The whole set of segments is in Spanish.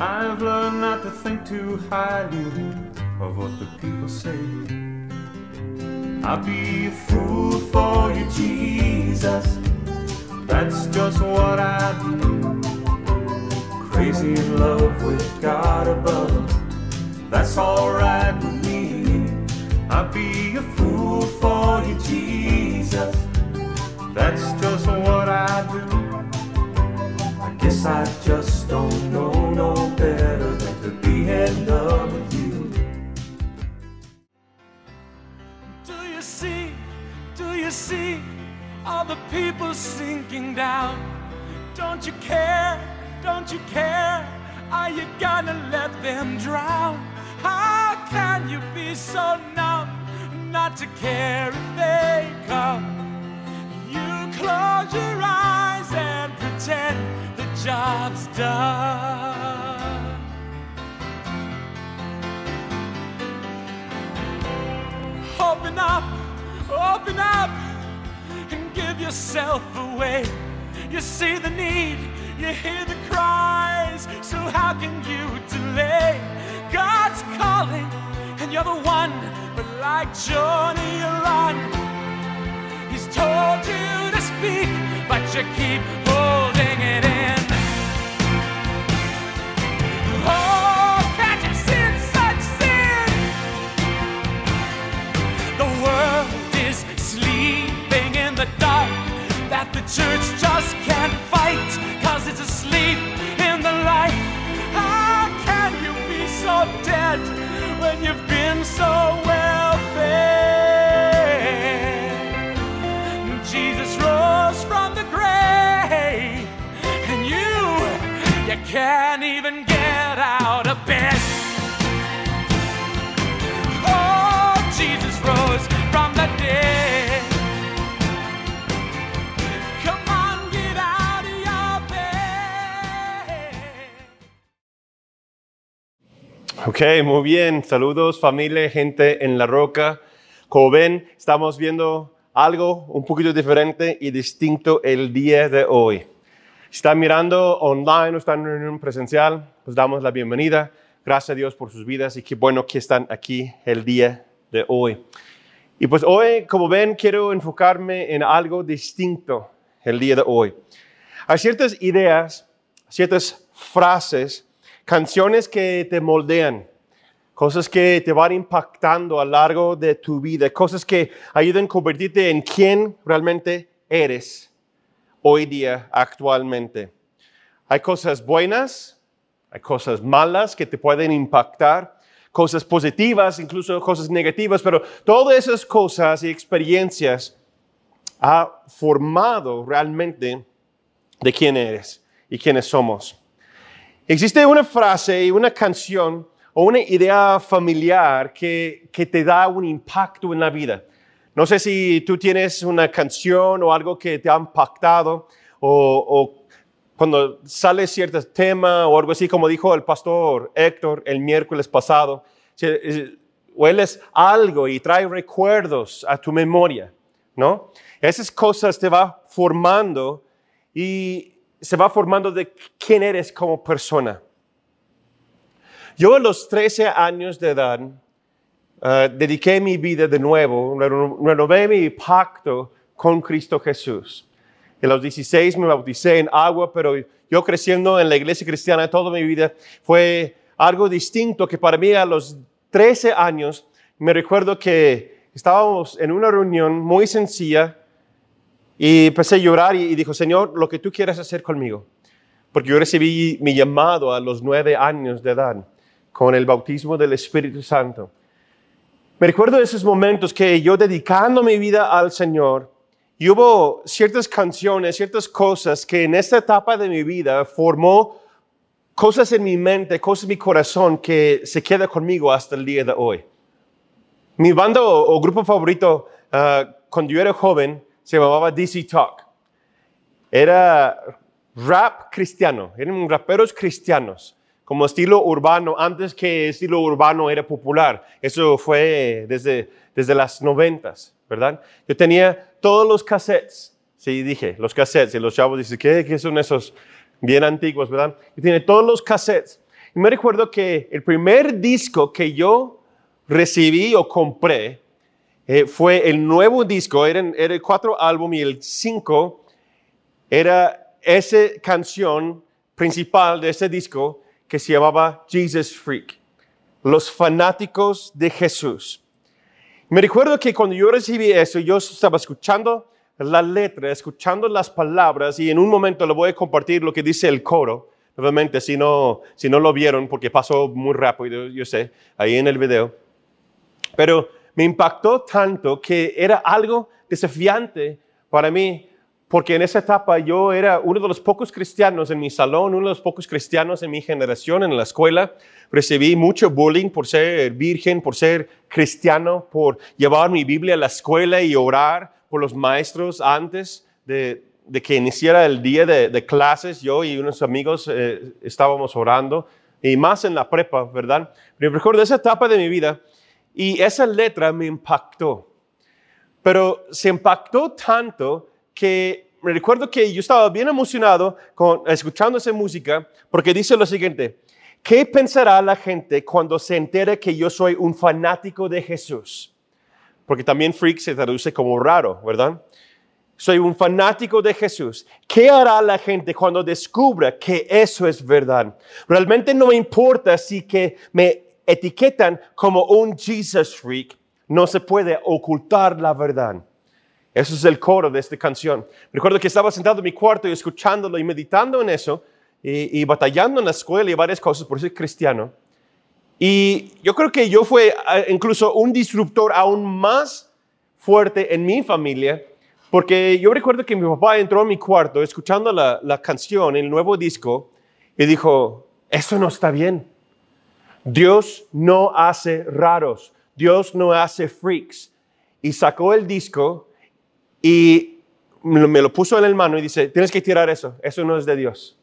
I've learned not to think too highly of what the people say. I'd be a fool for you, Jesus. That's just what I do. Crazy in love with God above. That's alright with me. I'd be a fool for you, Jesus. That's just what I do. Guess I just don't know no better than to be in love with you. Do you see? Do you see all the people sinking down? Don't you care? Don't you care? Are you gonna let them drown? How can you be so numb not to care if they come? You close your eyes and pretend job's done. Open up, open up, and give yourself away. You see the need, you hear the cries, so how can you delay? God's calling, and you're the one, but like Johnny, you run. He's told you to speak, but you keep holding it in. Church just can't fight cause it's asleep in the light. How can you be so dead when you've been so well fed? Jesus rose from the grave and you, you can't even get out of bed. Ok, muy bien. Saludos familia, gente en la roca. Como ven, estamos viendo algo un poquito diferente y distinto el día de hoy. Si están mirando online o están en un presencial, pues damos la bienvenida. Gracias a Dios por sus vidas y qué bueno que están aquí el día de hoy. Y pues hoy, como ven, quiero enfocarme en algo distinto el día de hoy. Hay ciertas ideas, ciertas frases, canciones que te moldean, cosas que te van impactando a lo largo de tu vida, cosas que ayudan a convertirte en quien realmente eres hoy día, actualmente. Hay cosas buenas, hay cosas malas que te pueden impactar, cosas positivas, incluso cosas negativas, pero todas esas cosas y experiencias ha formado realmente de quién eres y quiénes somos. Existe una frase y una canción o una idea familiar que, que te da un impacto en la vida. No sé si tú tienes una canción o algo que te ha impactado o, o cuando sale cierto tema o algo así, como dijo el pastor Héctor el miércoles pasado, eh, hueles algo y trae recuerdos a tu memoria, ¿no? Esas cosas te va formando y se va formando de quién eres como persona. Yo a los 13 años de edad eh, dediqué mi vida de nuevo, reno- renové mi pacto con Cristo Jesús. A los 16 me bauticé en agua, pero yo creciendo en la iglesia cristiana toda mi vida fue algo distinto que para mí a los 13 años me recuerdo que estábamos en una reunión muy sencilla y empecé a llorar y, dijo, Señor, lo que tú quieras hacer conmigo. Porque yo recibí mi llamado a los nueve años de edad con el bautismo del Espíritu Santo. Me recuerdo esos momentos que yo dedicando mi vida al Señor, y hubo ciertas canciones, ciertas cosas que en esta etapa de mi vida formó cosas en mi mente, cosas en mi corazón que se queda conmigo hasta el día de hoy. Mi banda o, o grupo favorito ah, cuando yo era joven se llamaba DC Talk. Era rap cristiano, eran raperos cristianos, como estilo urbano, antes que estilo urbano era popular. Eso fue desde, desde las noventas, ¿verdad? Yo tenía todos los cassettes, Sí, dije, los cassettes. Y los chavos dicen, ¿qué, qué son esos bien antiguos, verdad? Y tiene todos los cassettes. Y me recuerdo que el primer disco que yo recibí o compré eh, fue el nuevo disco, era, era el cuatro álbum y el cinco era esa canción principal de ese disco que se llamaba Jesus Freak, los fanáticos de Jesús. Me recuerdo que cuando yo recibí eso, yo estaba escuchando la letra, escuchando las palabras y en un momento le voy a compartir lo que dice el coro. Nuevamente, si no, si no lo vieron, porque pasó muy rápido, yo sé, ahí en el video. Pero me impactó tanto que era algo desafiante para mí, porque en esa etapa yo era uno de los pocos cristianos en mi salón, uno de los pocos cristianos en mi generación en la escuela. Recibí mucho bullying por ser virgen, por ser cristiano, por llevar mi Biblia a la escuela y orar por los maestros antes de, que iniciara el día de, clases. Yo y unos amigos eh, estábamos orando, y más en la prepa, ¿verdad? Pero recuerdo esa etapa de mi vida y esa letra me impactó. Pero se impactó tanto que me recuerdo que yo estaba bien emocionado con, escuchando esa música porque dice lo siguiente, ¿qué pensará la gente cuando se entere que yo soy un fanático de Jesús? Porque también freak se traduce como raro, ¿verdad? Soy un fanático de Jesús. ¿Qué hará la gente cuando descubra que eso es verdad? Realmente no me importa si que me etiquetan como un Jesus freak, no se puede ocultar la verdad. Eso es el coro de esta canción. Recuerdo que estaba sentado en mi cuarto y escuchándolo y meditando en eso y, batallando en la escuela y varias cosas por ser cristiano. Y yo creo que yo fue eh, incluso un disruptor aún más fuerte en mi familia, porque yo recuerdo que mi papá entró a mi cuarto escuchando la, la canción, el nuevo disco, y dijo, eso no está bien. Dios no hace raros, Dios no hace freaks. Y sacó el disco y me lo puso en el mano y dice, tienes que tirar eso, eso no es de Dios.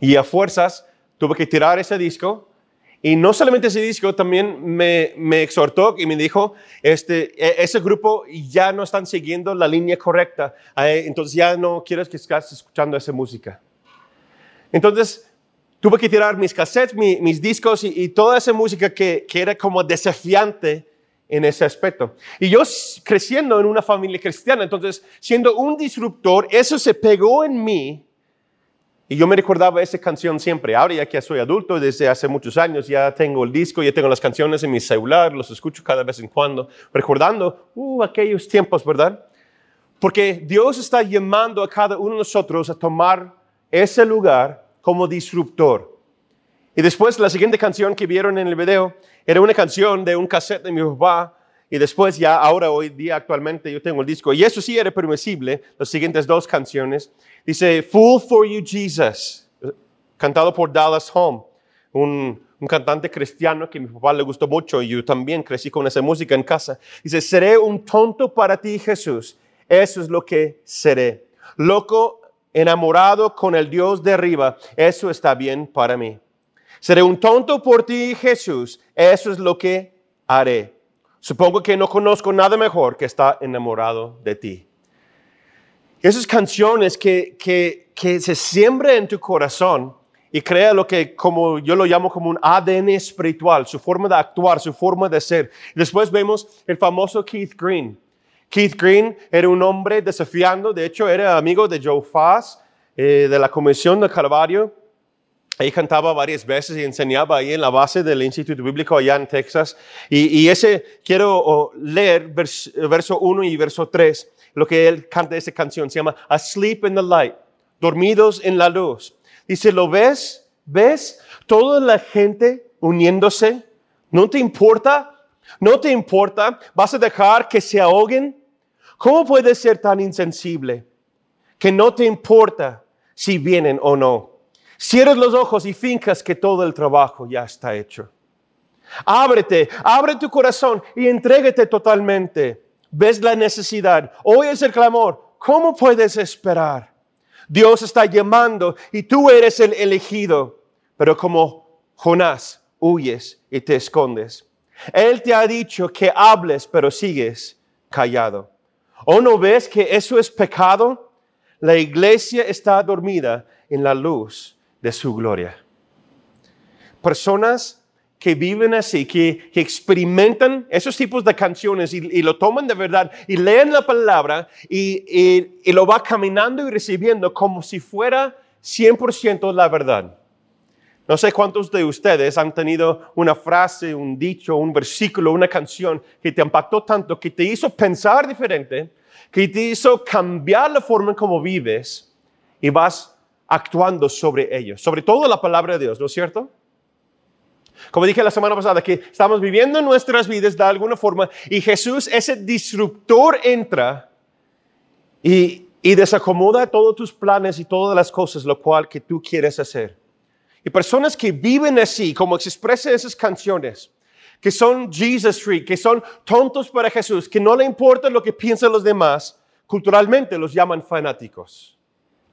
Y a fuerzas tuve que tirar ese disco. Y no solamente ese disco, también me, me exhortó y me dijo, este, e, ese grupo ya no están siguiendo la línea correcta, eh, entonces ya no quiero que estés escuchando esa música. Entonces, tuve que tirar mis cassettes, mis discos y, toda esa música que, que, era como desafiante en ese aspecto. Y yo creciendo en una familia cristiana, entonces siendo un disruptor, eso se pegó en mí. Y yo me recordaba esa canción siempre. Ahora ya que soy adulto, desde hace muchos años, ya tengo el disco, ya tengo las canciones en mi celular, los escucho cada vez en cuando, recordando uh, aquellos tiempos, ¿verdad? Porque Dios está llamando a cada uno de nosotros a tomar ese lugar como disruptor. Y después la siguiente canción que vieron en el video era una canción de un cassette de mi papá. Y después ya ahora, hoy día actualmente, yo tengo el disco. Y eso sí era permisible, las siguientes dos canciones. Dice, Fool for You Jesus, cantado por Dallas Home, un, un cantante cristiano que mi papá le gustó mucho y yo también crecí con esa música en casa. Dice, seré un tonto para ti, Jesús. Eso es lo que seré. Loco enamorado con el Dios de arriba, eso está bien para mí. Seré un tonto por ti, Jesús, eso es lo que haré. Supongo que no conozco nada mejor que estar enamorado de ti. Esas canciones que, que, que se siembran en tu corazón y crea lo que como yo lo llamo como un ADN espiritual, su forma de actuar, su forma de ser. Después vemos el famoso Keith Green, Keith Green era un hombre desafiando, de hecho era amigo de Joe Foss, eh, de la Comisión de Calvario. Ahí cantaba varias veces y enseñaba ahí en la base del Instituto Bíblico allá en Texas. Y, ese, quiero leer verso 1 y verso 3, lo que él canta esa canción, se llama Asleep in the Light, dormidos en la luz. Dice, ¿lo ves? ¿Ves? Toda la gente uniéndose. ¿No te importa? ¿No te importa? ¿Vas a dejar que se ahoguen? ¿Cómo puedes ser tan insensible que no te importa si vienen o no? Cierres los ojos y fincas que todo el trabajo ya está hecho. Ábrete, abre tu corazón y entrégate totalmente. Ves la necesidad, oyes el clamor. ¿Cómo puedes esperar? Dios está llamando y tú eres el elegido, pero como Jonás, huyes y te escondes. Él te ha dicho que hables, pero sigues callado. ¿O no ves que eso es pecado? La iglesia está dormida en la luz de su gloria. Personas que viven así, que, experimentan esos tipos de canciones y, lo toman de verdad y leen la palabra y, y lo va caminando y recibiendo como si fuera 100% la verdad. No sé cuántos de ustedes han tenido una frase, un dicho, un versículo, una canción que te impactó tanto, que te hizo pensar diferente, que te hizo cambiar la forma en cómo vives y vas actuando sobre ello. Sobre todo la palabra de Dios, ¿no es cierto? Como dije la semana pasada, que estamos viviendo nuestras vidas de alguna forma y Jesús, ese disruptor, entra y, y desacomoda todos tus planes y todas las cosas, lo cual que tú quieres hacer. Y personas que viven así, como se expresa esas canciones, que son Jesus Freak, que son tontos para Jesús, que no le importa lo que piensan los demás, culturalmente los llaman fanáticos.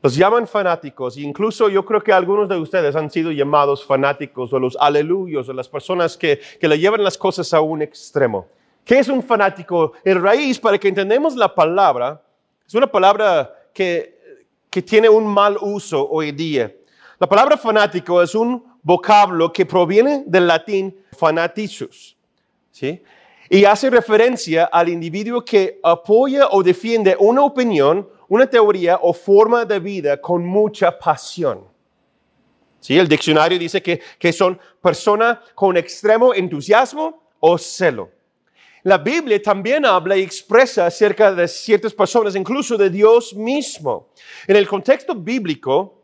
Los llaman fanáticos, e incluso yo creo que algunos de ustedes han sido llamados fanáticos o los aleluyos o las personas que, que le llevan las cosas a un extremo. ¿Qué es un fanático? En raíz, para que entendamos la palabra, es una palabra que, que tiene un mal uso hoy día. La palabra fanático es un vocablo que proviene del latín fanatizus, ¿sí? Y hace referencia al individuo que apoya o defiende una opinión una teoría o forma de vida con mucha pasión. ¿Sí? El diccionario dice que, que son personas con extremo entusiasmo o celo. La Biblia también habla y expresa acerca de ciertas personas, incluso de Dios mismo. En el contexto bíblico,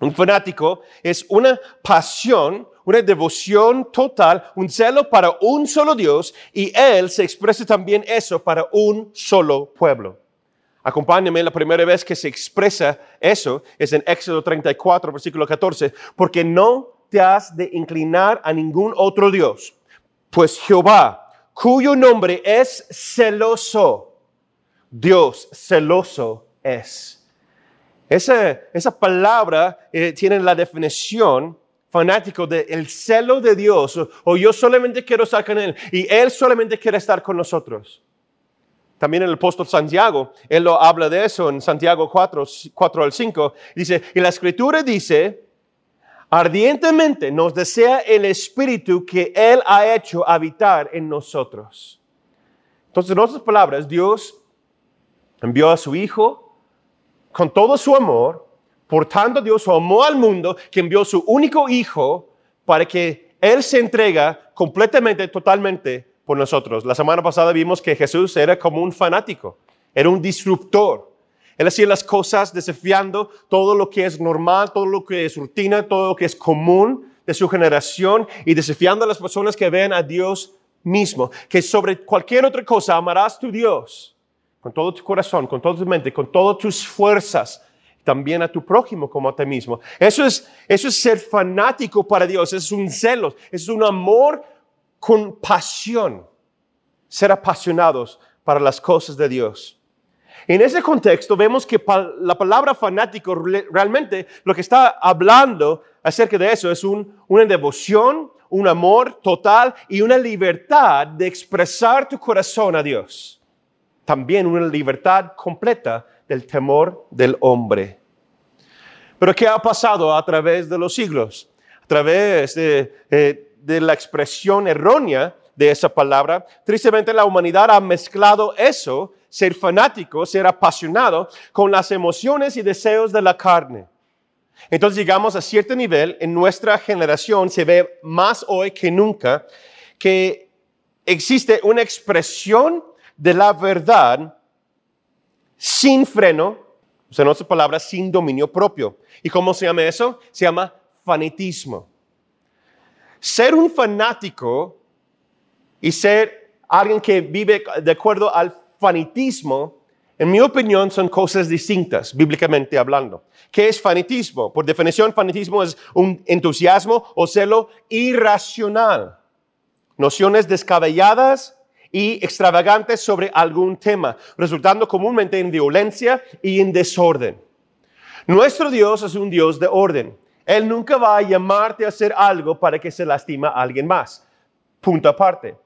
un fanático es una pasión, una devoción total, un celo para un solo Dios y Él se expresa también eso para un solo pueblo. Acompáñame, la primera vez que se expresa eso es en Éxodo 34, versículo 14, porque no te has de inclinar a ningún otro Dios, pues Jehová, cuyo nombre es celoso, Dios celoso es. Esa, esa palabra eh, tiene la definición fanático del el celo de Dios, o, o yo solamente quiero estar con Él y Él solamente quiere estar con nosotros. También el apóstol Santiago, él lo habla de eso en Santiago 4, 4 al 5. Dice, y la escritura dice, ardientemente nos desea el Espíritu que Él ha hecho habitar en nosotros. Entonces, en otras palabras, Dios envió a su Hijo con todo su amor, por tanto Dios amó al mundo que envió su único Hijo para que Él se entrega completamente, totalmente por nosotros. La semana pasada vimos que Jesús era como un fanático, era un disruptor. Él hacía las cosas desafiando todo lo que es normal, todo lo que es rutina, todo lo que es común de su generación y desafiando a las personas que ven a Dios mismo, que sobre cualquier otra cosa amarás tu Dios con todo tu corazón, con toda tu mente, con todas tus fuerzas, también a tu prójimo como a ti mismo. Eso es, eso es ser fanático para Dios, es un celo, es un amor con pasión, ser apasionados para las cosas de Dios. En ese contexto vemos que la palabra fanático realmente lo que está hablando acerca de eso es una devoción, un amor total y una libertad de expresar tu corazón a Dios. También una libertad completa del temor del hombre. Pero ¿qué ha pasado a través de los siglos? A través de, eh, de la expresión errónea de esa palabra, tristemente la humanidad ha mezclado eso, ser fanático, ser apasionado, con las emociones y deseos de la carne. Entonces llegamos a cierto nivel, en nuestra generación se ve más hoy que nunca que existe una expresión de la verdad sin freno, o sea, en otras palabras, sin dominio propio. ¿Y cómo se llama eso? Se llama fanatismo. Ser un fanático y ser alguien que vive de acuerdo al fanatismo, en mi opinión, son cosas distintas, bíblicamente hablando. ¿Qué es fanatismo? Por definición, fanatismo es un entusiasmo o celo irracional. Nociones descabelladas y extravagantes sobre algún tema, resultando comúnmente en violencia y en desorden. Nuestro Dios es un Dios de orden. Él nunca va a llamarte a hacer algo para que se lastima a alguien más. Punto aparte.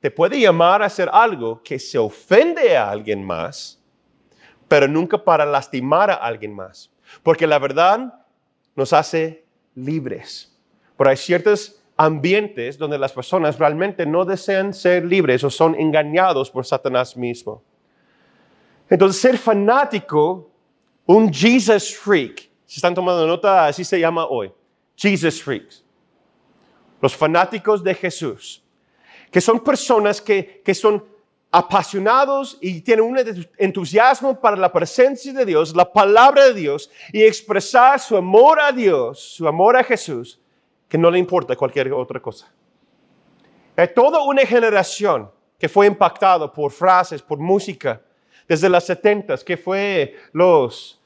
te puede llamar a hacer algo que se ofende a alguien más, pero nunca para lastimar a alguien más. Porque la verdad nos hace libres. Pero hay ciertos ambientes donde las personas realmente no desean ser libres o son engañados por Satanás mismo. Entonces, ser fanático, un Jesus freak, si están tomando nota, así se llama hoy, Jesus freaks. Los fanáticos de Jesús que son personas que, que son apasionados y tienen un entusiasmo para la presencia de Dios, la palabra de Dios y expresar su amor a Dios, su amor a Jesús, que no le importa cualquier otra cosa. Hay toda una generación que fue impactada por frases, por música, desde las setentas, que fue los,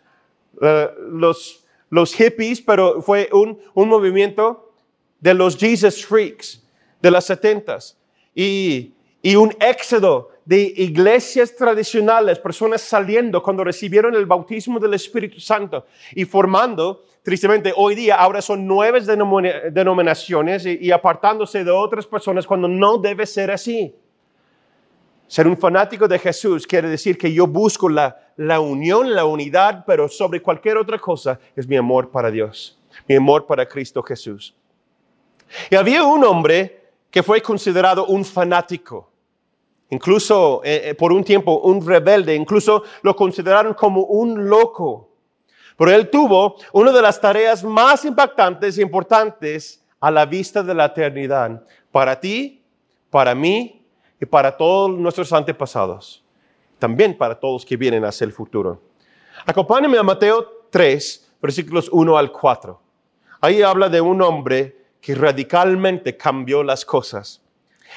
eh, los, los hippies, pero fue un, un movimiento de los Jesus Freaks de las setentas y, un éxodo de iglesias tradicionales, personas saliendo cuando recibieron el bautismo del Espíritu Santo y formando, tristemente hoy día, ahora son nueve denominaciones y, apartándose de otras personas cuando no debe ser así. Ser un fanático de Jesús quiere decir que yo busco la, la unión, la unidad, pero sobre cualquier otra cosa es mi amor para Dios, mi amor para Cristo Jesús. Y había un hombre que fue considerado un fanático, incluso eh, eh, por un tiempo un rebelde, incluso lo consideraron como un loco. Pero él tuvo una de las tareas más impactantes e importantes a la vista de la eternidad, para ti, para mí y para todos nuestros antepasados, también para todos que vienen hacia el futuro. Acompáñame a Mateo 3, versículos 1 al 4. Ahí habla de un hombre que radicalmente cambió las cosas.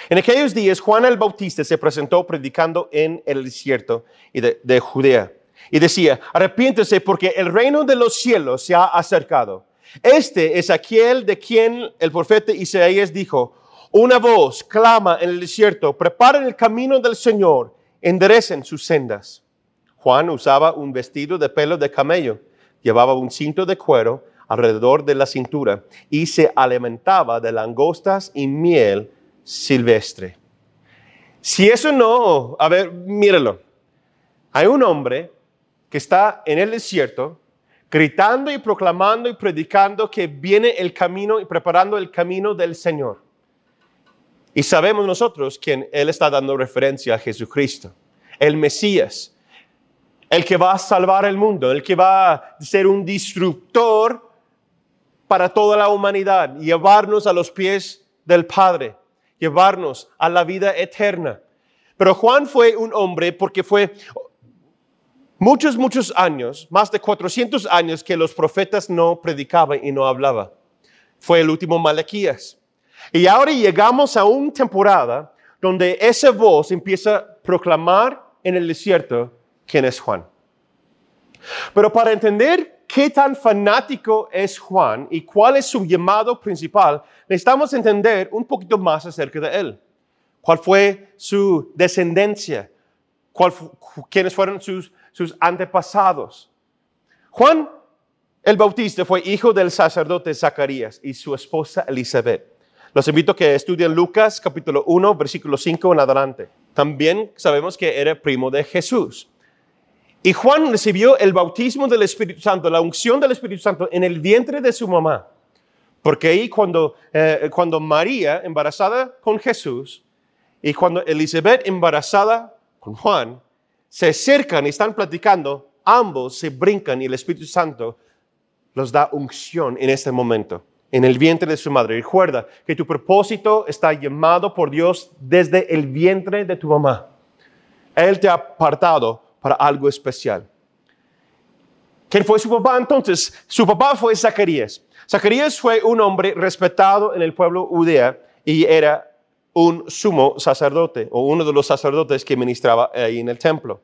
En aquellos días Juan el Bautista se presentó predicando en el desierto de, Judea y decía, arrepiéntese porque el reino de los cielos se ha acercado. Este es aquel de quien el profeta Isaías dijo, una voz clama en el desierto, preparen el camino del Señor, enderecen sus sendas. Juan usaba un vestido de pelo de camello, llevaba un cinto de cuero alrededor de la cintura y se alimentaba de langostas y miel silvestre. Si eso no, a ver, míralo. Hay un hombre que está en el desierto gritando y proclamando y predicando que viene el camino y preparando el camino del Señor. Y sabemos nosotros que Él está dando referencia a Jesucristo, el Mesías, el que va a salvar el mundo, el que va a ser un destructor para toda la humanidad, llevarnos a los pies del Padre, llevarnos a la vida eterna. Pero Juan fue un hombre porque fue muchos, muchos años, más de 400 años que los profetas no predicaban y no hablaban. Fue el último Malaquías. Y ahora llegamos a una temporada donde esa voz empieza a proclamar en el desierto quién es Juan. Pero para entender qué tan fanático es Juan y cuál es su llamado principal, necesitamos entender un poquito más acerca de él. ¿Cuál fue su descendencia? ¿Quiénes fueron sus, sus antepasados? Juan el Bautista fue hijo del sacerdote Zacarías y su esposa Elizabeth. Los invito a que estudien Lucas capítulo 1, versículo 5 en adelante. También sabemos que era primo de Jesús. Y Juan recibió el bautismo del Espíritu Santo, la unción del Espíritu Santo en el vientre de su mamá. Porque ahí cuando, eh, cuando María embarazada con Jesús y cuando Elizabeth embarazada con Juan, se acercan y están platicando, ambos se brincan y el Espíritu Santo los da unción en este momento, en el vientre de su madre. Recuerda que tu propósito está llamado por Dios desde el vientre de tu mamá. Él te ha apartado para algo especial. ¿Quién fue su papá entonces? Su papá fue Zacarías. Zacarías fue un hombre respetado en el pueblo judía y era un sumo sacerdote o uno de los sacerdotes que ministraba ahí en el templo.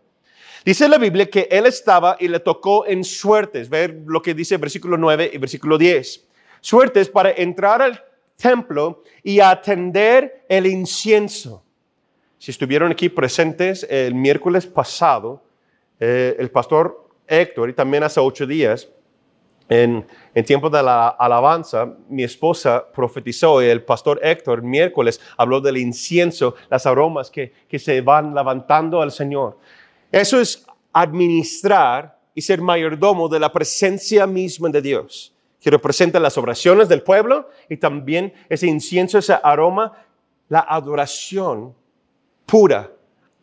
Dice la Biblia que él estaba y le tocó en suertes, ver lo que dice versículo 9 y versículo 10. Suertes para entrar al templo y atender el incienso. Si estuvieron aquí presentes el miércoles pasado, eh, el pastor Héctor, y también hace ocho días, en, en tiempo de la alabanza, mi esposa profetizó y el pastor Héctor miércoles habló del incienso, las aromas que, que se van levantando al Señor. Eso es administrar y ser mayordomo de la presencia misma de Dios, que representa las oraciones del pueblo y también ese incienso, ese aroma, la adoración pura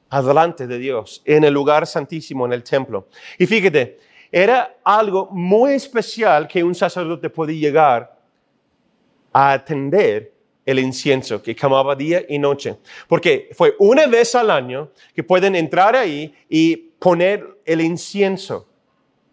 adelante de Dios en el lugar santísimo, en el templo. Y fíjate, era algo muy especial que un sacerdote podía llegar a atender el incienso que quemaba día y noche. Porque fue una vez al año que pueden entrar ahí y poner el incienso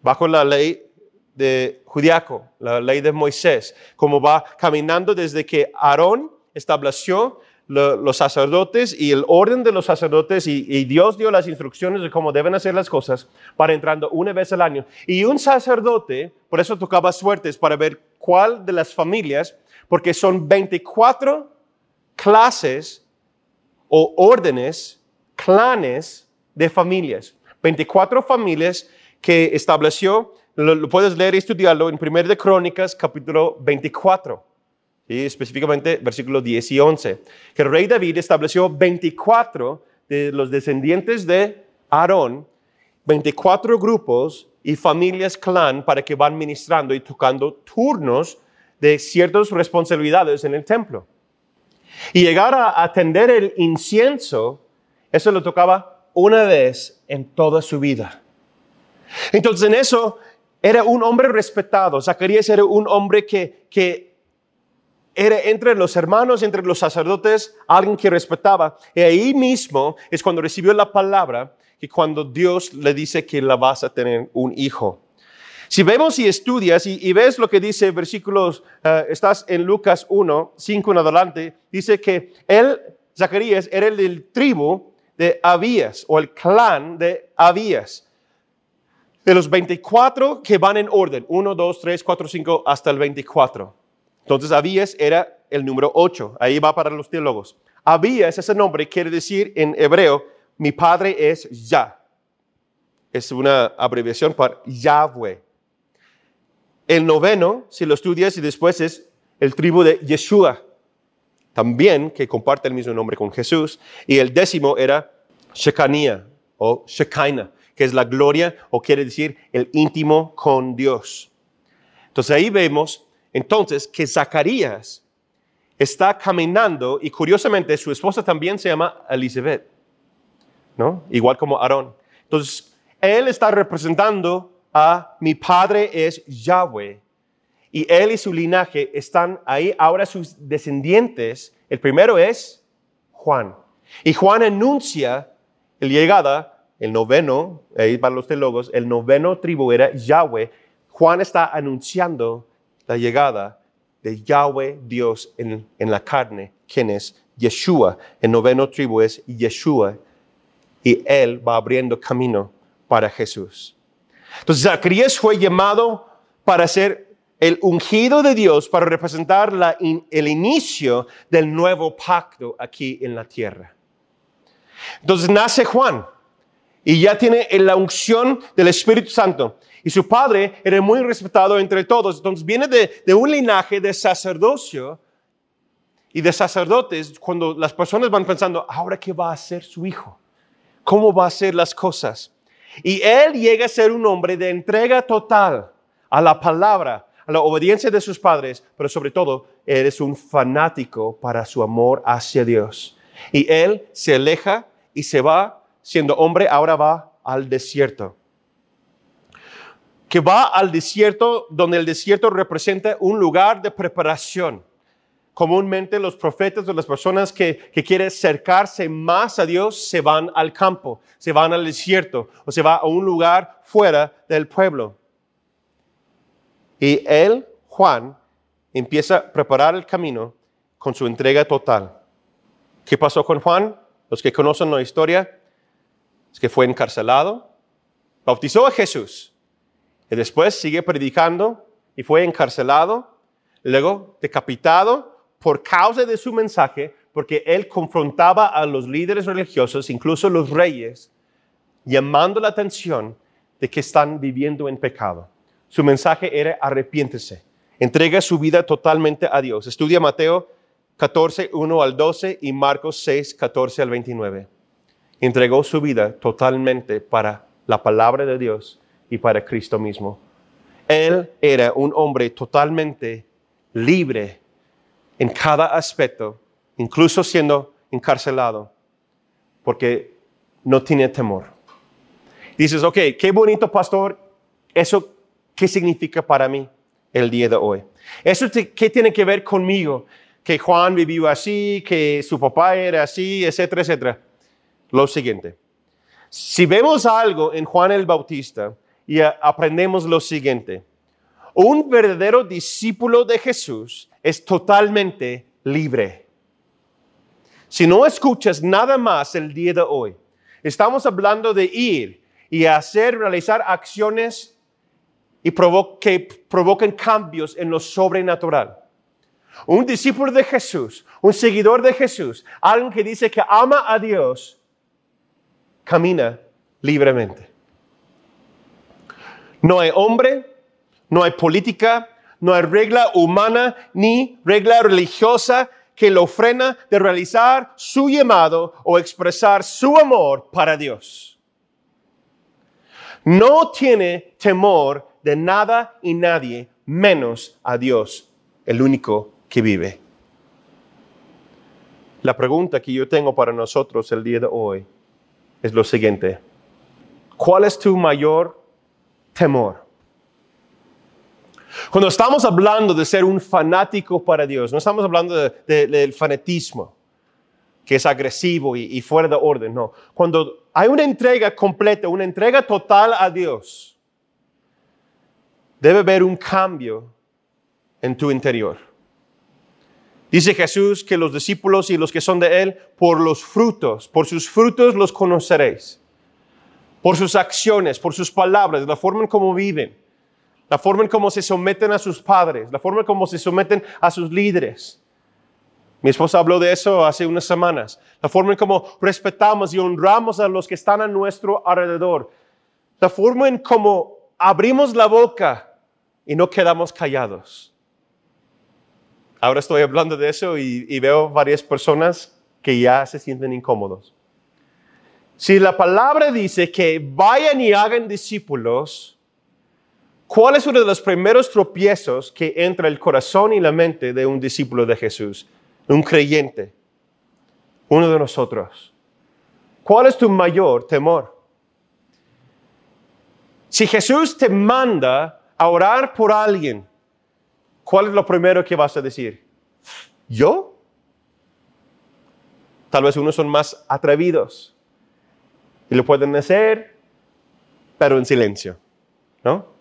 bajo la ley de Judiaco, la ley de Moisés, como va caminando desde que Aarón estableció los sacerdotes y el orden de los sacerdotes y, Dios dio las instrucciones de cómo deben hacer las cosas para entrando una vez al año. Y un sacerdote, por eso tocaba suertes para ver cuál de las familias, porque son 24 clases o órdenes, clanes de familias. 24 familias que estableció, lo, puedes leer y estudiarlo en 1 de Crónicas, capítulo 24 específicamente versículos 10 y 11, que el rey David estableció 24 de los descendientes de Aarón, 24 grupos y familias clan para que van ministrando y tocando turnos de ciertas responsabilidades en el templo. Y llegar a atender el incienso, eso lo tocaba una vez en toda su vida. Entonces en eso era un hombre respetado. Zacarías era un hombre que era entre los hermanos, entre los sacerdotes, alguien que respetaba. Y ahí mismo es cuando recibió la palabra que cuando Dios le dice que la vas a tener un hijo. Si vemos y estudias y, ves lo que dice versículos, eh, estás en Lucas 1, 5 en adelante, dice que él, Zacarías, era el del tribu de Abías o el clan de Abías. De los 24 que van en orden, 1, 2, 3, 4, 5, hasta el 24. Entonces Abías era el número 8. Ahí va para los teólogos. Abías, ese nombre quiere decir en hebreo, mi padre es Ya. Es una abreviación para Yahweh. El noveno, si lo estudias y después es el tribu de Yeshua, también que comparte el mismo nombre con Jesús. Y el décimo era Shekinah o Shekinah, que es la gloria o quiere decir el íntimo con Dios. Entonces ahí vemos entonces que Zacarías está caminando y curiosamente su esposa también se llama Elizabeth, ¿no? Igual como Aarón. Entonces, él está representando a mi padre es Yahweh y él y su linaje están ahí. Ahora sus descendientes, el primero es Juan. Y Juan anuncia la llegada, el noveno, ahí van los teólogos, el noveno tribu era Yahweh. Juan está anunciando la llegada de Yahweh Dios en, la carne, quien es Yeshua. El noveno tribu es Yeshua y él va abriendo camino para Jesús. Entonces Zacarías fue llamado para ser el ungido de Dios, para representar el inicio del nuevo pacto aquí en la tierra. Entonces nace Juan y ya tiene la unción del Espíritu Santo. Y su padre era muy respetado entre todos. Entonces viene de, un linaje de sacerdocio y de sacerdotes cuando las personas van pensando, ahora qué va a hacer su hijo, cómo va a hacer las cosas. Y él llega a ser un hombre de entrega total a la palabra, a la obediencia de sus padres, pero sobre todo, él es un fanático para su amor hacia Dios. Y él se aleja y se va, siendo hombre, ahora va al desierto que va al desierto, donde el desierto representa un lugar de preparación. Comúnmente los profetas o las personas que, que quieren acercarse más a Dios se van al campo, se van al desierto o se va a un lugar fuera del pueblo. Y él, Juan, empieza a preparar el camino con su entrega total. ¿Qué pasó con Juan? Los que conocen la historia, es que fue encarcelado, bautizó a Jesús, y después sigue predicando y fue encarcelado, luego decapitado por causa de su mensaje, porque él confrontaba a los líderes religiosos, incluso los reyes, llamando la atención de que están viviendo en pecado. su mensaje era arrepiéntese. Entrega su vida totalmente a Dios. Estudia Mateo 14, 1 al 12 y Marcos 6, 14 al 29. Entregó su vida totalmente para la palabra de Dios y para Cristo mismo. Él era un hombre totalmente libre en cada aspecto, incluso siendo encarcelado, porque no tiene temor. Dices, ok, qué bonito pastor, ¿eso qué significa para mí el día de hoy? ¿Eso qué tiene que ver conmigo? Que Juan vivió así, que su papá era así, etcétera, etcétera. Lo siguiente, si vemos algo en Juan el Bautista y aprendemos lo siguiente, un verdadero discípulo de Jesús es totalmente libre. Si no escuchas nada más el día de hoy, estamos hablando de ir y hacer, realizar acciones y que provoquen cambios en lo sobrenatural. Un discípulo de Jesús, un seguidor de Jesús, alguien que dice que ama a Dios, camina libremente. No hay hombre, no hay política, no hay regla humana ni regla religiosa que lo frena de realizar su llamado o expresar su amor para Dios. No tiene temor de nada y nadie menos a Dios, el único que vive. La pregunta que yo tengo para nosotros el día de hoy es lo siguiente. ¿Cuál es tu mayor temor? Cuando estamos hablando de ser un fanático para Dios, no estamos hablando del fanatismo, que es agresivo y, y fuera de orden, no. Cuando hay una entrega completa, una entrega total a Dios, debe haber un cambio en tu interior. Dice Jesús que los discípulos y los que son de Él, por los frutos, por sus frutos los conoceréis. Por sus acciones, por sus palabras, la forma en cómo viven la forma en cómo se someten a sus padres, la forma en cómo se someten a sus líderes. Mi esposa habló de eso hace unas semanas. La forma en cómo respetamos y honramos a los que están a nuestro alrededor. La forma en cómo abrimos la boca y no quedamos callados. Ahora estoy hablando de eso y, veo varias personas que ya se sienten incómodos. Si la palabra dice que vayan y hagan discípulos, ¿Cuál es uno de los primeros tropiezos que entra el corazón y la mente de un discípulo de Jesús, un creyente, uno de nosotros? ¿Cuál es tu mayor temor? Si Jesús te manda a orar por alguien, ¿cuál es lo primero que vas a decir? ¿Yo? Tal vez unos son más atrevidos y lo pueden hacer, pero en silencio, ¿no?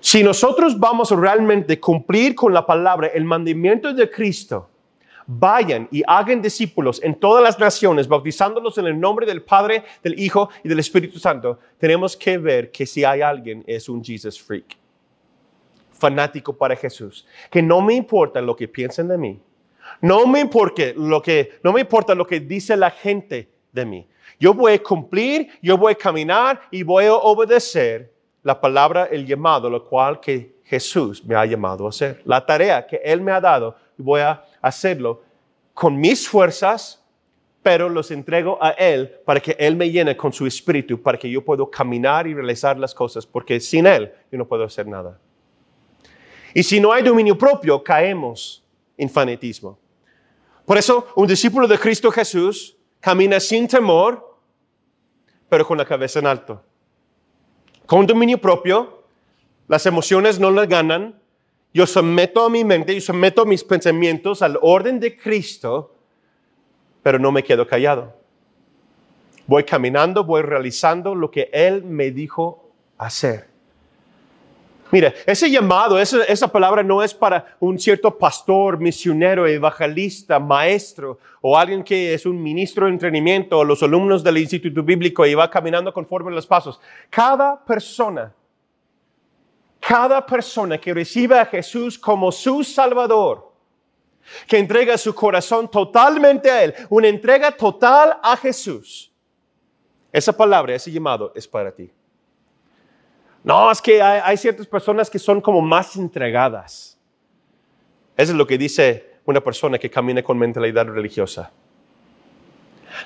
Si nosotros vamos a realmente cumplir con la palabra, el mandamiento de Cristo, vayan y hagan discípulos en todas las naciones, bautizándolos en el nombre del Padre, del Hijo y del Espíritu Santo, tenemos que ver que si hay alguien es un Jesus freak, fanático para Jesús, que no me importa lo que piensen de mí, no me importa lo que, no me importa lo que dice la gente de mí. Yo voy a cumplir, yo voy a caminar y voy a obedecer la palabra, el llamado, lo cual que Jesús me ha llamado a hacer. La tarea que Él me ha dado, voy a hacerlo con mis fuerzas, pero los entrego a Él para que Él me llene con su espíritu, para que yo pueda caminar y realizar las cosas, porque sin Él yo no puedo hacer nada. Y si no hay dominio propio, caemos en fanatismo. Por eso, un discípulo de Cristo Jesús camina sin temor, pero con la cabeza en alto. Con dominio propio, las emociones no las ganan. Yo someto a mi mente, yo someto mis pensamientos al orden de Cristo, pero no me quedo callado. Voy caminando, voy realizando lo que Él me dijo hacer. Mira, ese llamado, esa, palabra no es para un cierto pastor, misionero, evangelista, maestro o alguien que es un ministro de entrenamiento o los alumnos del Instituto Bíblico y va caminando conforme a los pasos. Cada persona, cada persona que recibe a Jesús como su Salvador, que entrega su corazón totalmente a Él, una entrega total a Jesús, esa palabra, ese llamado es para ti. No, es que hay, ciertas personas que son como más entregadas. Eso es lo que dice una persona que camina con mentalidad religiosa.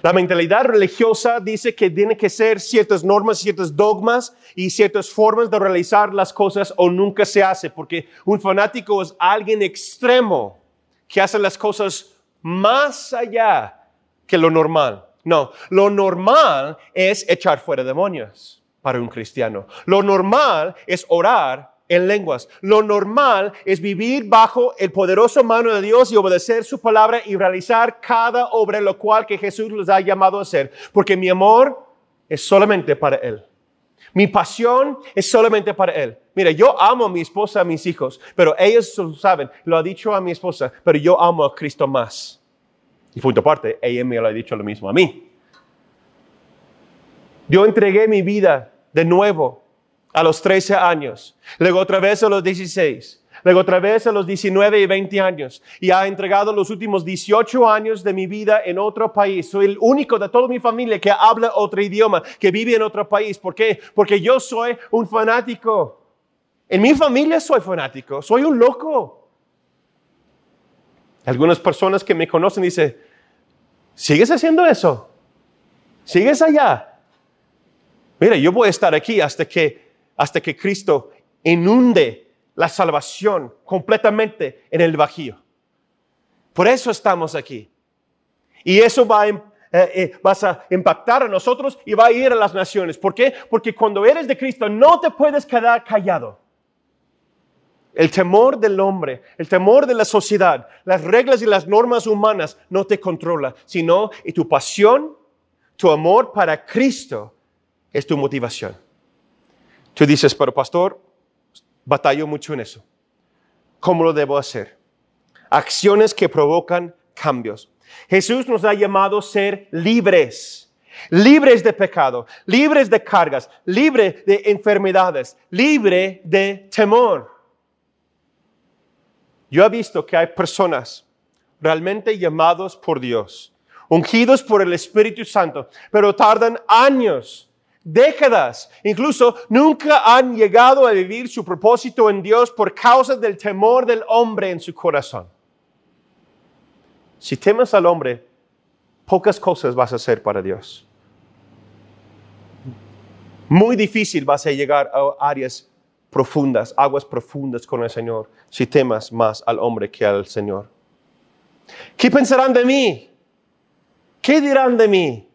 La mentalidad religiosa dice que tiene que ser ciertas normas, ciertos dogmas y ciertas formas de realizar las cosas o nunca se hace, porque un fanático es alguien extremo que hace las cosas más allá que lo normal. No, lo normal es echar fuera demonios para un cristiano. Lo normal es orar en lenguas. Lo normal es vivir bajo el poderoso mano de Dios y obedecer su palabra y realizar cada obra, lo cual que Jesús los ha llamado a hacer. Porque mi amor es solamente para Él. Mi pasión es solamente para Él. Mira, yo amo a mi esposa, a mis hijos, pero ellos lo saben, lo ha dicho a mi esposa, pero yo amo a Cristo más. Y punto aparte, ella me lo ha dicho lo mismo a mí. Yo entregué mi vida de nuevo a los 13 años, luego otra vez a los 16, luego otra vez a los 19 y 20 años, y ha entregado los últimos 18 años de mi vida en otro país. Soy el único de toda mi familia que habla otro idioma, que vive en otro país. ¿Por qué? Porque yo soy un fanático. En mi familia soy fanático, soy un loco. Algunas personas que me conocen dicen, ¿sigues haciendo eso? ¿Sigues allá? Mira, yo voy a estar aquí hasta que hasta que Cristo inunde la salvación completamente en el vacío. Por eso estamos aquí. Y eso va a, eh, eh, vas a impactar a nosotros y va a ir a las naciones. ¿Por qué? Porque cuando eres de Cristo no te puedes quedar callado. El temor del hombre, el temor de la sociedad, las reglas y las normas humanas no te controla, sino y tu pasión, tu amor para Cristo es tu motivación. Tú dices, pero pastor, batallo mucho en eso. ¿Cómo lo debo hacer? Acciones que provocan cambios. Jesús nos ha llamado a ser libres, libres de pecado, libres de cargas, libres de enfermedades, libre de temor. Yo he visto que hay personas realmente llamados por Dios, ungidos por el Espíritu Santo, pero tardan años décadas, incluso nunca han llegado a vivir su propósito en Dios por causa del temor del hombre en su corazón. Si temes al hombre, pocas cosas vas a hacer para Dios. Muy difícil vas a llegar a áreas profundas, aguas profundas con el Señor, si temas más al hombre que al Señor. ¿Qué pensarán de mí? ¿Qué dirán de mí?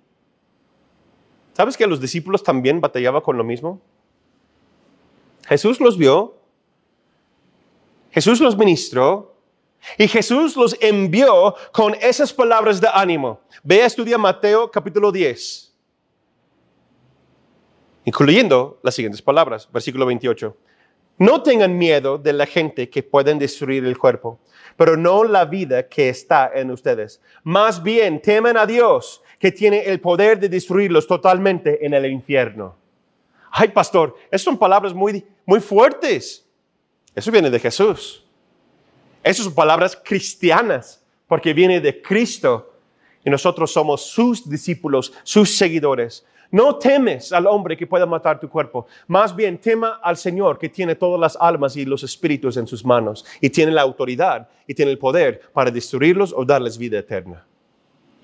¿Sabes que los discípulos también batallaban con lo mismo? Jesús los vio, Jesús los ministró y Jesús los envió con esas palabras de ánimo. Ve a estudiar Mateo capítulo 10, incluyendo las siguientes palabras, versículo 28. No tengan miedo de la gente que pueden destruir el cuerpo, pero no la vida que está en ustedes. Más bien temen a Dios que tiene el poder de destruirlos totalmente en el infierno. Ay, pastor, esas son palabras muy, muy fuertes. Eso viene de Jesús. Esas son palabras cristianas, porque viene de Cristo y nosotros somos sus discípulos, sus seguidores. No temes al hombre que pueda matar tu cuerpo, más bien tema al Señor que tiene todas las almas y los espíritus en sus manos y tiene la autoridad y tiene el poder para destruirlos o darles vida eterna.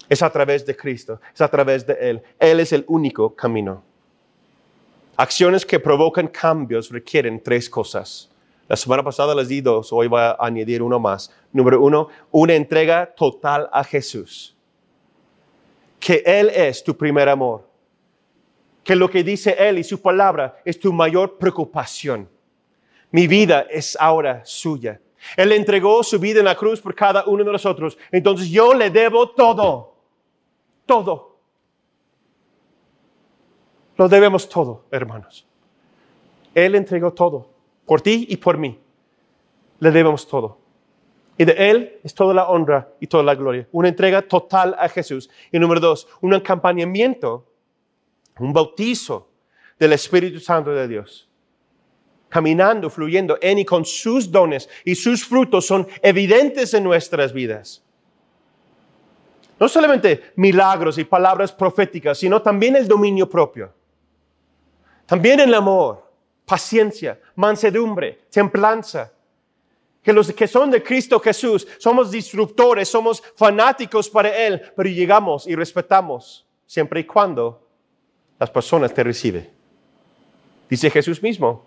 Es a través de Cristo, es a través de Él. Él es el único camino. Acciones que provocan cambios requieren tres cosas. La semana pasada les di dos, hoy voy a añadir uno más. Número uno, una entrega total a Jesús. Que Él es tu primer amor. Que lo que dice Él y su palabra es tu mayor preocupación. Mi vida es ahora suya. Él entregó su vida en la cruz por cada uno de nosotros. Entonces yo le debo todo todo. Lo debemos todo, hermanos. Él entregó todo, por ti y por mí. Le debemos todo. Y de Él es toda la honra y toda la gloria. Una entrega total a Jesús. Y número dos, un acompañamiento, un bautizo del Espíritu Santo de Dios. Caminando, fluyendo en y con sus dones y sus frutos son evidentes en nuestras vidas. No solamente milagros y palabras proféticas, sino también el dominio propio. También el amor. paciencia, mansedumbre, templanza. Que los que son de Cristo Jesús somos disruptores, somos fanáticos para Él, pero llegamos y respetamos siempre y cuando las personas te reciben. Dice Jesús mismo,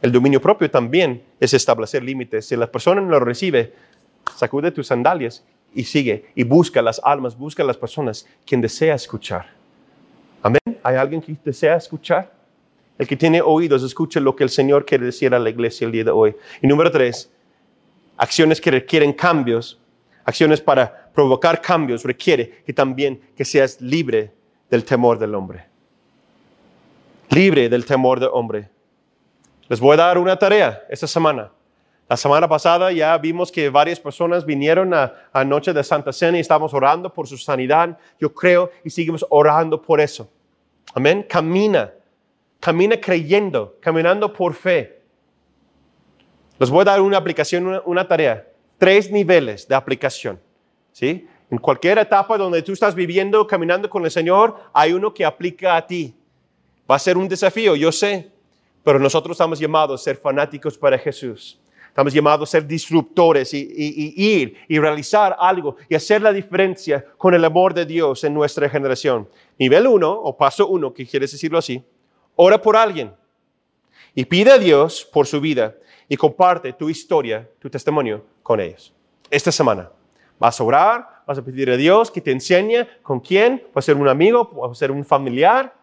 el dominio propio también es establecer límites. Si la persona no lo recibe, sacude tus sandalias y sigue y busca las almas, busca las personas quien desea escuchar. Amén. ¿Hay alguien que desea escuchar? El que tiene oídos, escuche lo que el Señor quiere decir a la iglesia el día de hoy. Y número tres, acciones que requieren cambios, acciones para provocar cambios, requiere que también que seas libre del temor del hombre. Libre del temor del hombre. Les voy a dar una tarea esta semana. La semana pasada ya vimos que varias personas vinieron a, a Noche de Santa Cena y estamos orando por su sanidad. Yo creo y seguimos orando por eso. Amén. Camina. Camina creyendo, caminando por fe. Les voy a dar una aplicación, una, una tarea. Tres niveles de aplicación. ¿Sí? En cualquier etapa donde tú estás viviendo, caminando con el Señor, hay uno que aplica a ti. Va a ser un desafío, yo sé, pero nosotros estamos llamados a ser fanáticos para Jesús. Estamos llamados a ser disruptores y, ir y realizar algo y hacer la diferencia con el amor de Dios en nuestra generación. Nivel uno, o paso uno, que quieres decirlo así, ora por alguien y pide a Dios por su vida y comparte tu historia, tu testimonio con ellos. Esta semana vas a orar, vas a pedir a Dios que te enseñe con quién, puede ser un amigo, puede ser un familiar,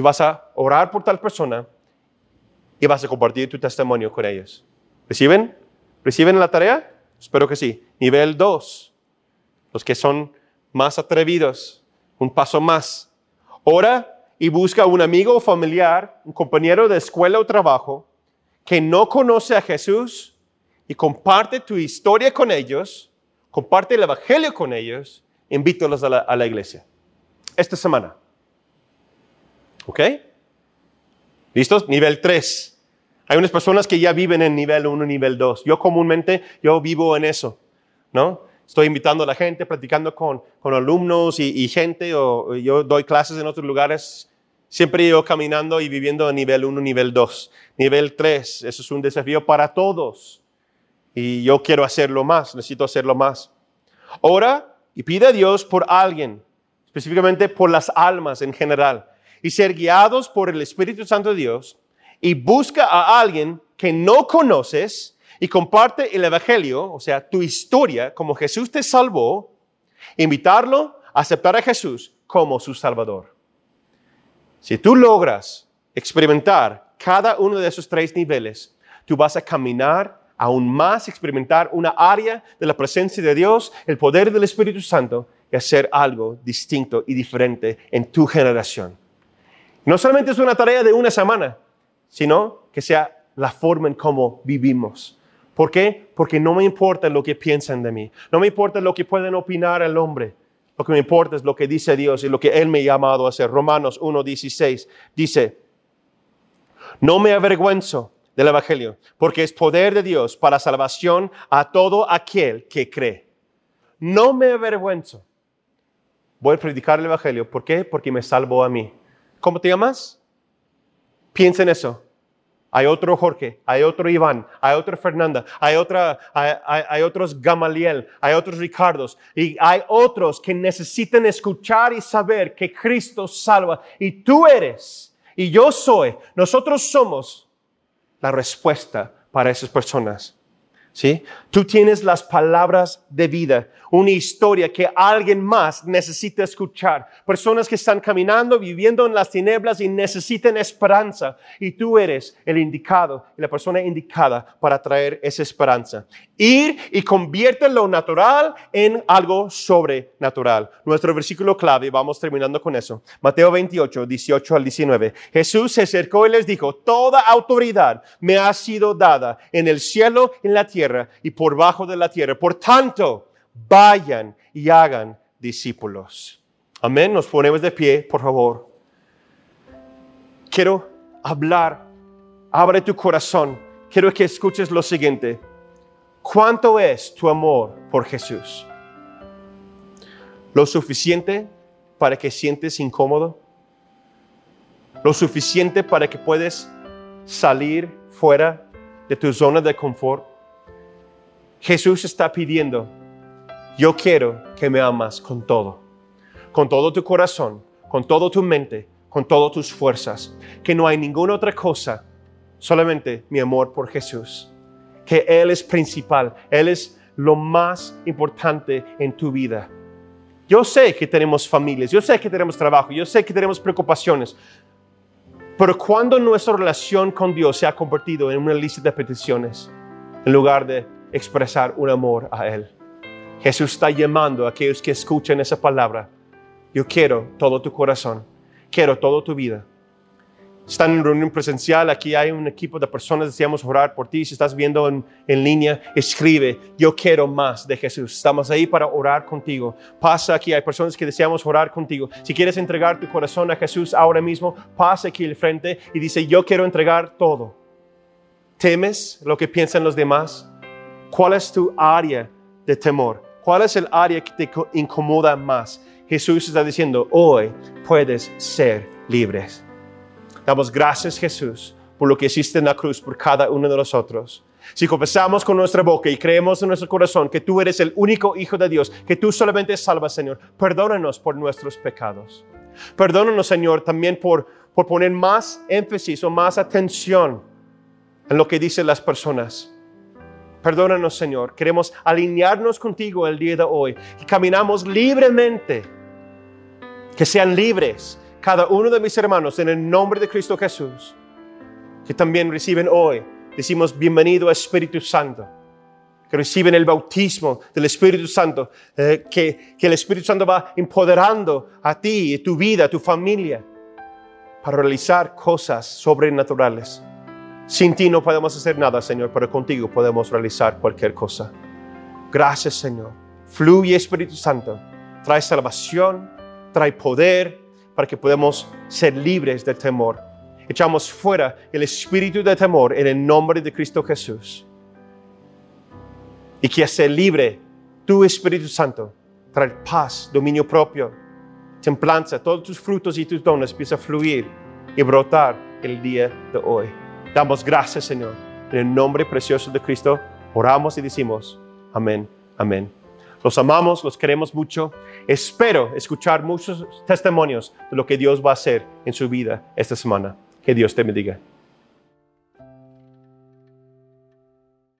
vas a orar por tal persona y vas a compartir tu testimonio con ellos. ¿Reciben? ¿Reciben la tarea? Espero que sí. Nivel 2. Los que son más atrevidos. Un paso más. Ora y busca un amigo o familiar, un compañero de escuela o trabajo que no conoce a Jesús y comparte tu historia con ellos, comparte el Evangelio con ellos, invítalos a la, a la iglesia. Esta semana. ¿Ok? ¿Listos? Nivel 3. Hay unas personas que ya viven en nivel 1, nivel 2. Yo comúnmente, yo vivo en eso, ¿no? Estoy invitando a la gente, platicando con, con alumnos y, gente, o yo doy clases en otros lugares. Siempre yo caminando y viviendo en nivel 1, nivel 2. Nivel 3, eso es un desafío para todos. Y yo quiero hacerlo más, necesito hacerlo más. Ora y pide a Dios por alguien, específicamente por las almas en general, y ser guiados por el Espíritu Santo de Dios y busca a alguien que no conoces y comparte el Evangelio, o sea, tu historia, como Jesús te salvó, invitarlo a aceptar a Jesús como su Salvador. Si tú logras experimentar cada uno de esos tres niveles, tú vas a caminar aún más, experimentar una área de la presencia de Dios, el poder del Espíritu Santo y hacer algo distinto y diferente en tu generación. No solamente es una tarea de una semana, sino que sea la forma en cómo vivimos. ¿Por qué? Porque no me importa lo que piensan de mí, no me importa lo que pueden opinar el hombre. Lo que me importa es lo que dice Dios y lo que Él me ha llamado a hacer. Romanos 1.16 dice, no me avergüenzo del Evangelio, porque es poder de Dios para salvación a todo aquel que cree. No me avergüenzo. Voy a predicar el Evangelio. ¿Por qué? Porque me salvó a mí. ¿Cómo te llamas? Piensa en eso. Hay otro Jorge, hay otro Iván, hay otra Fernanda, hay, otra, hay, otros Gamaliel, hay otros Ricardos y hay otros que necesitan escuchar y saber que Cristo salva y tú eres y yo soy, nosotros somos la respuesta para esas personas. ¿Sí? Tú tienes las palabras de vida, una historia que alguien más necesita escuchar. Personas que están caminando, viviendo en las tinieblas y necesitan esperanza. Y tú eres el indicado y la persona indicada para traer esa esperanza. Ir y convierte lo natural en algo sobrenatural. Nuestro versículo clave, vamos terminando con eso. Mateo 28, 18 al 19. Jesús se acercó y les dijo, toda autoridad me ha sido dada en el cielo, en la tierra y por bajo de la tierra. Por tanto, vayan y hagan discípulos. Amén. Nos ponemos de pie, por favor. Quiero hablar. Abre tu corazón. Quiero que escuches lo siguiente. ¿Cuánto es tu amor por Jesús? ¿Lo suficiente para que sientes incómodo? ¿Lo suficiente para que puedes salir fuera de tu zona de confort, Jesús está pidiendo, yo quiero que me amas con todo, con todo tu corazón, con toda tu mente, con todas tus fuerzas, que no hay ninguna otra cosa, solamente mi amor por Jesús, que Él es principal, Él es lo más importante en tu vida. Yo sé que tenemos familias, yo sé que tenemos trabajo, yo sé que tenemos preocupaciones, pero cuando nuestra relación con Dios se ha convertido en una lista de peticiones, en lugar de expresar un amor a Él, Jesús está llamando a aquellos que escuchen esa palabra. Yo quiero todo tu corazón, quiero toda tu vida. Están en reunión presencial, aquí hay un equipo de personas, deseamos orar por ti. Si estás viendo en, en, línea, escribe, yo quiero más de Jesús. Estamos ahí para orar contigo. Pasa aquí, hay personas que deseamos orar contigo. Si quieres entregar tu corazón a Jesús ahora mismo, pasa aquí al frente y dice, yo quiero entregar todo. ¿Temes lo que piensan los demás? ¿Cuál es tu área de temor? ¿Cuál es el área que te incomoda más? Jesús está diciendo, hoy puedes ser libres. Damos gracias, Jesús, por lo que hiciste en la cruz por cada uno de nosotros. Si confesamos con nuestra boca y creemos en nuestro corazón que tú eres el único Hijo de Dios, que tú solamente salvas, Señor, perdónanos por nuestros pecados. Perdónanos, Señor, también por, por poner más énfasis o más atención en lo que dicen las personas. Perdónanos, Señor. Queremos alinearnos contigo el día de hoy y caminamos libremente. Que sean libres cada uno de mis hermanos en el nombre de Cristo Jesús, que también reciben hoy, decimos bienvenido Espíritu Santo, que reciben el bautismo del Espíritu Santo, eh, que, que el Espíritu Santo va empoderando a ti tu vida, a tu familia, para realizar cosas sobrenaturales. Sin ti no podemos hacer nada, Señor, pero contigo podemos realizar cualquier cosa. Gracias, Señor. Fluye Espíritu Santo. Trae salvación, trae poder, para que podamos ser libres del temor. Echamos fuera el espíritu de temor en el nombre de Cristo Jesús. Y que sea libre tu Espíritu Santo, traer paz, dominio propio, templanza, todos tus frutos y tus dones empiezan a fluir y brotar el día de hoy. Damos gracias, Señor. En el nombre precioso de Cristo, oramos y decimos, amén, amén. Los amamos, los queremos mucho. Espero escuchar muchos testimonios de lo que Dios va a hacer en su vida esta semana. Que Dios te bendiga.